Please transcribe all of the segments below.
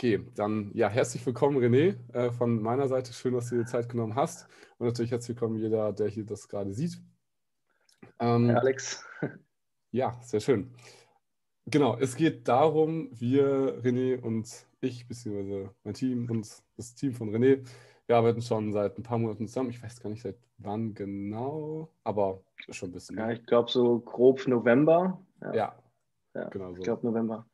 Okay, dann ja, herzlich willkommen, René, äh, von meiner Seite. Schön, dass du dir Zeit genommen hast. Und natürlich herzlich willkommen jeder, der hier das gerade sieht. Ähm, Hi Alex. Ja, sehr schön. Genau, es geht darum, wir, René und ich, beziehungsweise mein Team und das Team von René, wir arbeiten schon seit ein paar Monaten zusammen. Ich weiß gar nicht, seit wann genau, aber schon ein bisschen. Ja, ich glaube so grob November. Ja, ja, ja genau so. Ich glaube November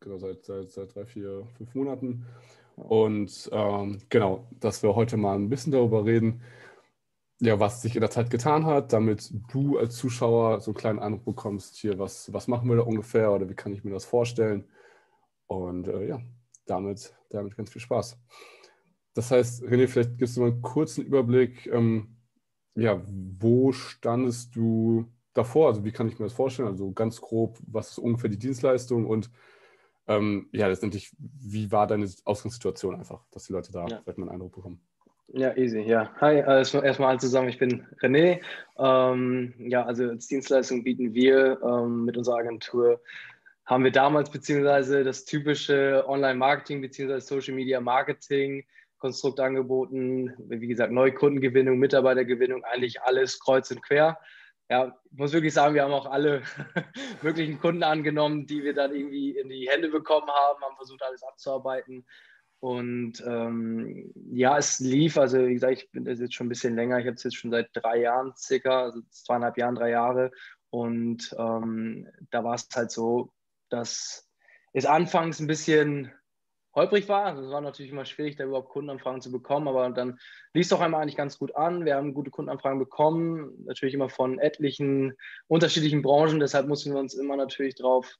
genau, seit, seit, seit drei, vier, fünf Monaten. Und ähm, genau, dass wir heute mal ein bisschen darüber reden, ja, was sich in der Zeit getan hat, damit du als Zuschauer so einen kleinen Eindruck bekommst, hier, was, was machen wir da ungefähr oder wie kann ich mir das vorstellen. Und äh, ja, damit, damit ganz viel Spaß. Das heißt, René, vielleicht gibst du mal einen kurzen Überblick, ähm, ja, wo standest du davor? Also wie kann ich mir das vorstellen? Also ganz grob, was ist ungefähr die Dienstleistung und ähm, ja, letztendlich, wie war deine Ausgangssituation einfach, dass die Leute da ja. vielleicht mal einen Eindruck bekommen? Ja, easy, ja. Hi, also erstmal alle zusammen, ich bin René. Ähm, ja, also als Dienstleistung bieten wir ähm, mit unserer Agentur, haben wir damals beziehungsweise das typische Online-Marketing beziehungsweise Social-Media-Marketing Konstrukt angeboten. Wie gesagt, Neukundengewinnung, Mitarbeitergewinnung, eigentlich alles kreuz und quer ja, ich muss wirklich sagen, wir haben auch alle möglichen Kunden angenommen, die wir dann irgendwie in die Hände bekommen haben, haben versucht, alles abzuarbeiten. Und ähm, ja, es lief, also wie gesagt, ich bin das jetzt schon ein bisschen länger, ich habe es jetzt schon seit drei Jahren circa, also zweieinhalb Jahren, drei Jahre. Und ähm, da war es halt so, dass es anfangs ein bisschen holprig war. Also es war natürlich immer schwierig, da überhaupt Kundenanfragen zu bekommen, aber dann lief es doch einmal eigentlich ganz gut an. Wir haben gute Kundenanfragen bekommen, natürlich immer von etlichen unterschiedlichen Branchen, deshalb mussten wir uns immer natürlich drauf,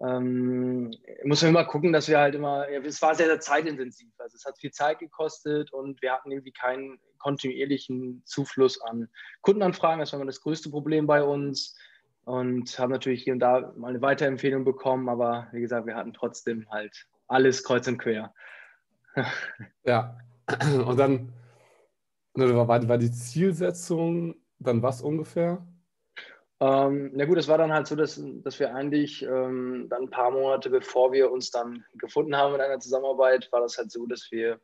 ähm, müssen wir immer gucken, dass wir halt immer, ja, es war sehr, sehr zeitintensiv. Also es hat viel Zeit gekostet und wir hatten irgendwie keinen kontinuierlichen Zufluss an Kundenanfragen. Das war immer das größte Problem bei uns und haben natürlich hier und da mal eine Weiterempfehlung bekommen, aber wie gesagt, wir hatten trotzdem halt alles kreuz und quer. ja, und dann ne, war, war die Zielsetzung dann was ungefähr? Ähm, na gut, es war dann halt so, dass, dass wir eigentlich ähm, dann ein paar Monate bevor wir uns dann gefunden haben in einer Zusammenarbeit, war das halt so, dass wir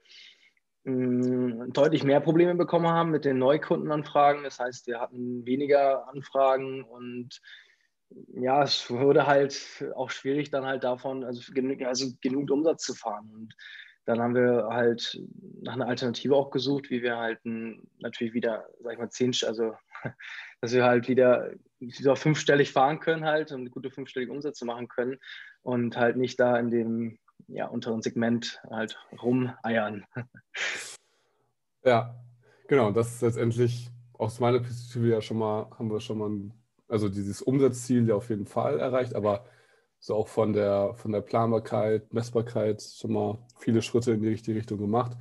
mh, mm, deutlich mehr Probleme bekommen haben mit den Neukundenanfragen. Das heißt, wir hatten weniger Anfragen und ja, es wurde halt auch schwierig, dann halt davon, also, genug, also genug Umsatz zu fahren. Und dann haben wir halt nach einer Alternative auch gesucht, wie wir halt natürlich wieder, sag ich mal, zehn, also dass wir halt wieder, wieder fünfstellig fahren können halt und gute fünfstellige Umsätze machen können und halt nicht da in dem ja, unteren Segment halt rumeiern. Ja, genau, das ist letztendlich aus meiner Perspektive ja schon mal, haben wir schon mal ein also dieses Umsatzziel ja auf jeden Fall erreicht, aber so auch von der, von der Planbarkeit, Messbarkeit schon mal viele Schritte in die richtige Richtung gemacht.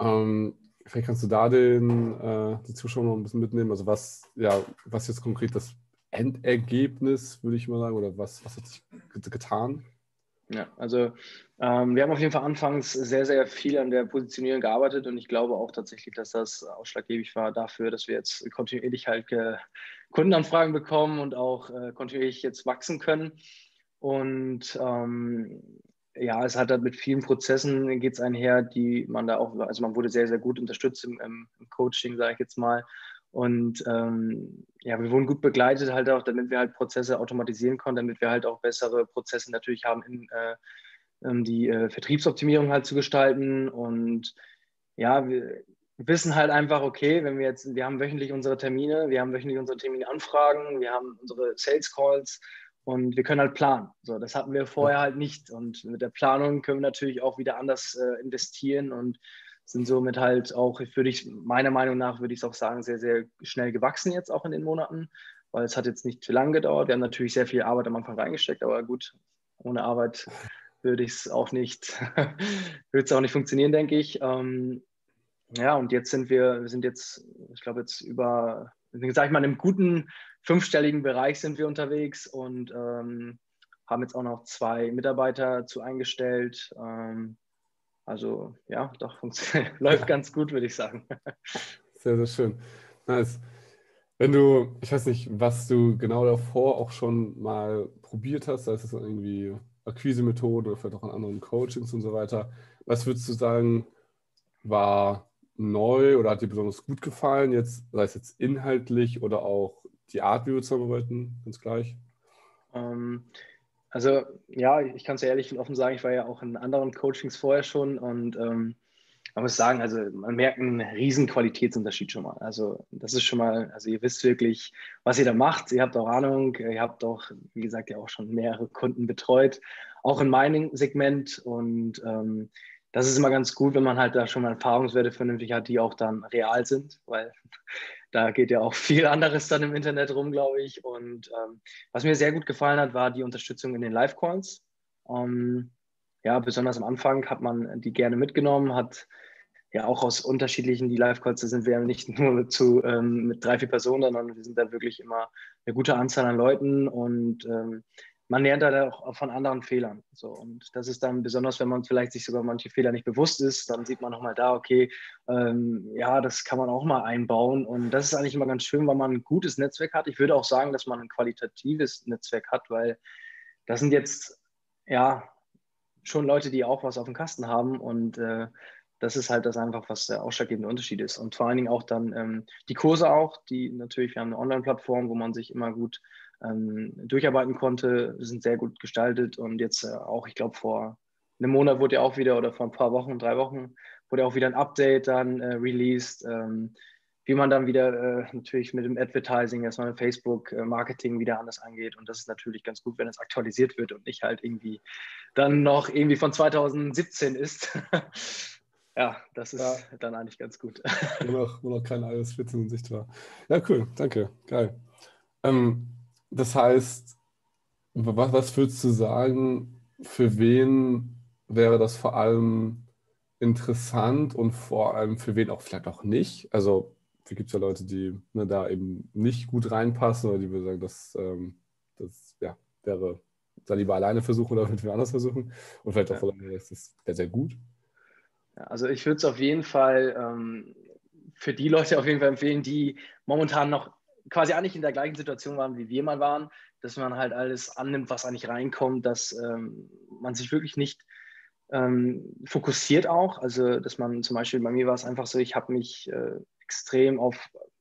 Ähm, vielleicht kannst du da den, äh, die Zuschauer noch ein bisschen mitnehmen. Also was, ja, was jetzt konkret das Endergebnis, würde ich mal sagen, oder was, was hat sich getan? Ja, also ähm, wir haben auf jeden Fall anfangs sehr, sehr viel an der Positionierung gearbeitet und ich glaube auch tatsächlich, dass das ausschlaggebend war dafür, dass wir jetzt kontinuierlich halt Kundenanfragen bekommen und auch äh, kontinuierlich jetzt wachsen können. Und ähm, ja, es hat halt mit vielen Prozessen geht es einher, die man da auch, also man wurde sehr, sehr gut unterstützt im, im Coaching, sage ich jetzt mal. Und ähm, ja, wir wurden gut begleitet halt auch, damit wir halt Prozesse automatisieren konnten, damit wir halt auch bessere Prozesse natürlich haben, in, äh, um die äh, Vertriebsoptimierung halt zu gestalten. Und ja, wir wissen halt einfach, okay, wenn wir jetzt, wir haben wöchentlich unsere Termine, wir haben wöchentlich unsere Terminanfragen, wir haben unsere Sales Calls und wir können halt planen. So, das hatten wir vorher halt nicht. Und mit der Planung können wir natürlich auch wieder anders äh, investieren und sind somit halt auch, würde ich, meiner Meinung nach, würde ich es auch sagen, sehr, sehr schnell gewachsen jetzt auch in den Monaten, weil es hat jetzt nicht zu lange gedauert. Wir haben natürlich sehr viel Arbeit am Anfang reingesteckt, aber gut, ohne Arbeit würde ich es auch nicht, würde es auch nicht funktionieren, denke ich. Ähm, ja, und jetzt sind wir, wir sind jetzt, ich glaube jetzt über, sag ich mal, in einem guten fünfstelligen Bereich sind wir unterwegs und ähm, haben jetzt auch noch zwei Mitarbeiter zu eingestellt. Ähm, also ja, doch, läuft ganz gut, würde ich sagen. Sehr, sehr schön. Nice. Wenn du, ich weiß nicht, was du genau davor auch schon mal probiert hast, sei es irgendwie Akquise-Methoden oder vielleicht auch an anderen Coachings und so weiter. Was würdest du sagen, war neu oder hat dir besonders gut gefallen, jetzt, sei es jetzt inhaltlich oder auch die Art, wie wir zusammenarbeiten, ganz gleich? Ähm, also ja, ich kann es ehrlich und offen sagen, ich war ja auch in anderen Coachings vorher schon und ähm, man muss sagen, also man merkt einen riesen Qualitätsunterschied schon mal. Also das ist schon mal, also ihr wisst wirklich, was ihr da macht. Ihr habt auch Ahnung, ihr habt auch, wie gesagt, ja auch schon mehrere Kunden betreut, auch in meinem Segment und ähm, das ist immer ganz gut, wenn man halt da schon mal Erfahrungswerte vernünftig hat, die auch dann real sind, weil da geht ja auch viel anderes dann im Internet rum, glaube ich. Und ähm, was mir sehr gut gefallen hat, war die Unterstützung in den Live-Calls. Ähm, ja, besonders am Anfang hat man die gerne mitgenommen, hat ja auch aus unterschiedlichen, die Live-Calls, da sind wir ja nicht nur zu, ähm, mit drei, vier Personen, sondern wir sind da wirklich immer eine gute Anzahl an Leuten und ähm, man lernt da auch von anderen Fehlern. So, und das ist dann besonders, wenn man vielleicht sich sogar manche Fehler nicht bewusst ist, dann sieht man nochmal da, okay, ähm, ja, das kann man auch mal einbauen. Und das ist eigentlich immer ganz schön, weil man ein gutes Netzwerk hat. Ich würde auch sagen, dass man ein qualitatives Netzwerk hat, weil das sind jetzt, ja, schon Leute, die auch was auf dem Kasten haben und äh, das ist halt das einfach, was der ausschlaggebende Unterschied ist. Und vor allen Dingen auch dann ähm, die Kurse auch, die natürlich, wir haben eine Online-Plattform, wo man sich immer gut ähm, durcharbeiten konnte, sind sehr gut gestaltet und jetzt äh, auch, ich glaube, vor einem Monat wurde ja auch wieder oder vor ein paar Wochen, drei Wochen, wurde auch wieder ein Update dann äh, released, ähm, wie man dann wieder äh, natürlich mit dem Advertising, erstmal Facebook-Marketing äh, wieder anders angeht. Und das ist natürlich ganz gut, wenn es aktualisiert wird und nicht halt irgendwie dann noch irgendwie von 2017 ist. ja, das ist ja. dann eigentlich ganz gut. Nur noch, nur noch kein iOS 14 in Sicht war. Ja, cool, danke, geil. Ähm, das heißt, was, was würdest du sagen, für wen wäre das vor allem interessant und vor allem für wen auch vielleicht auch nicht? Also, es gibt ja Leute, die ne, da eben nicht gut reinpassen oder die würden sagen, das, ähm, das ja, wäre da lieber alleine versuchen oder mit wem anders versuchen. Und vielleicht auch, ja. das ist sehr, sehr gut. Also ich würde es auf jeden Fall ähm, für die Leute auf jeden Fall empfehlen, die momentan noch quasi eigentlich in der gleichen Situation waren, wie wir mal waren, dass man halt alles annimmt, was eigentlich reinkommt, dass ähm, man sich wirklich nicht ähm, fokussiert auch. Also, dass man zum Beispiel bei mir war es einfach so, ich habe mich äh, extrem auf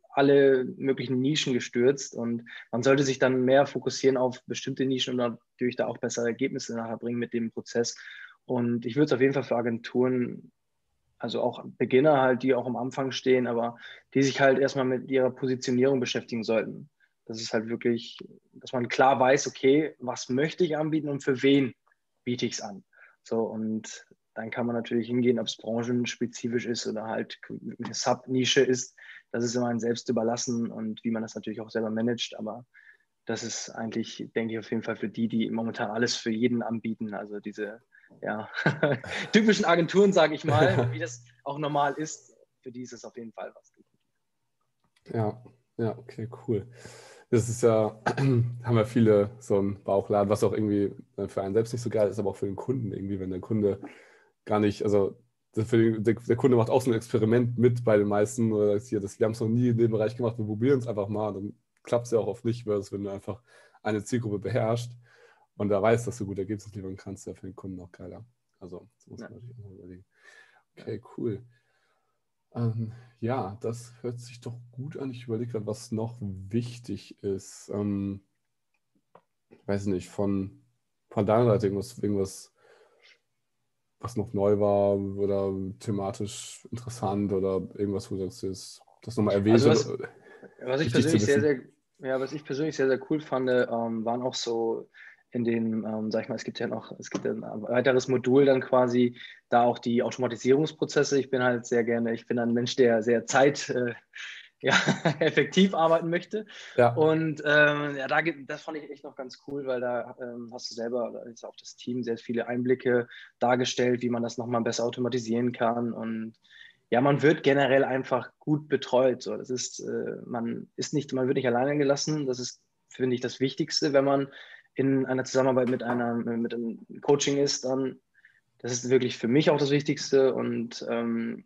alle möglichen Nischen gestürzt und man sollte sich dann mehr fokussieren auf bestimmte Nischen und natürlich da auch bessere Ergebnisse nachher bringen mit dem Prozess. Und ich würde es auf jeden Fall für Agenturen also auch Beginner halt, die auch am Anfang stehen, aber die sich halt erstmal mit ihrer Positionierung beschäftigen sollten. Das ist halt wirklich, dass man klar weiß, okay, was möchte ich anbieten und für wen biete ich es an. So, und dann kann man natürlich hingehen, ob es branchenspezifisch ist oder halt eine Sub-Nische ist. Das ist immer ein Selbst überlassen und wie man das natürlich auch selber managt. Aber das ist eigentlich, denke ich, auf jeden Fall für die, die momentan alles für jeden anbieten. Also diese ja, typischen Agenturen, sage ich mal, wie das auch normal ist. Für die ist es auf jeden Fall was. Ja, ja, okay, cool. Das ist ja, haben ja viele so einen Bauchladen, was auch irgendwie äh, für einen selbst nicht so geil ist, aber auch für den Kunden irgendwie, wenn der Kunde gar nicht, also den, der, der, Kunde macht auch so ein Experiment mit bei den meisten oder sagt hier, das, wir haben es noch nie in dem Bereich gemacht, wir probieren es einfach mal, dann klappt es ja auch oft nicht, weil wenn du einfach eine Zielgruppe beherrschst, und da weiß, dass du gute Ergebnisse liefern kannst, ja für den Kunden auch geiler. Also, das muss man ja. natürlich immer überlegen. Okay, cool. Ähm, ja, das hört sich doch gut an. Ich überlege gerade, was noch wichtig ist. Ähm, weiß nicht, von, von deiner Seite irgendwas, irgendwas, was noch neu war oder thematisch interessant oder irgendwas, wo du sagst, das, das nochmal erwähnt. Also was, was ich persönlich sehr, sehr, ja, was ich persönlich sehr, sehr cool fand, ähm, waren auch so in den, ähm, sag ich mal, es gibt ja noch, es gibt ein weiteres Modul dann quasi, da auch die Automatisierungsprozesse. Ich bin halt sehr gerne, ich bin ein Mensch, der sehr Zeit, äh, ja, effektiv arbeiten möchte. Ja. Und ähm, ja, da, das fand ich echt noch ganz cool, weil da ähm, hast du selber, da ist auch das Team sehr viele Einblicke dargestellt, wie man das nochmal besser automatisieren kann. Und ja, man wird generell einfach gut betreut. So, das ist, äh, man ist nicht, man wird nicht alleine gelassen. Das ist, finde ich, das Wichtigste, wenn man in einer Zusammenarbeit mit, einer, mit einem Coaching ist, dann das ist wirklich für mich auch das Wichtigste. Und ähm,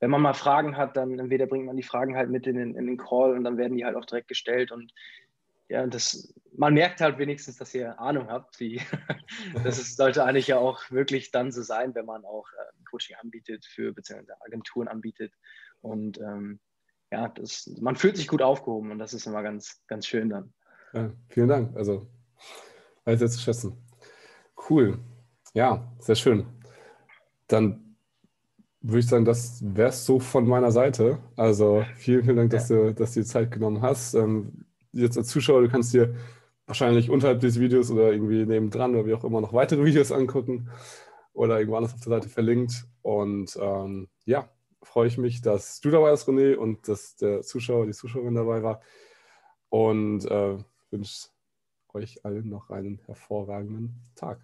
wenn man mal Fragen hat, dann entweder bringt man die Fragen halt mit in den, in den Call und dann werden die halt auch direkt gestellt. Und ja, das, man merkt halt wenigstens, dass ihr Ahnung habt. Wie, das ist, sollte eigentlich ja auch wirklich dann so sein, wenn man auch äh, Coaching anbietet für beziehungsweise Agenturen anbietet. Und ähm, ja, das, man fühlt sich gut aufgehoben und das ist immer ganz, ganz schön dann. Ja, vielen Dank. Also, sehr zu schätzen. Cool. Ja, sehr schön. Dann würde ich sagen, das wäre es so von meiner Seite. Also vielen, vielen Dank, dass, du, dass du die Zeit genommen hast. Ähm, jetzt als Zuschauer, du kannst dir wahrscheinlich unterhalb des Videos oder irgendwie nebendran oder wie auch immer noch weitere Videos angucken oder irgendwo anders auf der Seite verlinkt. Und ähm, ja, freue ich mich, dass du dabei bist, René, und dass der Zuschauer, die Zuschauerin dabei war. Und äh, wünsche euch allen noch einen hervorragenden Tag.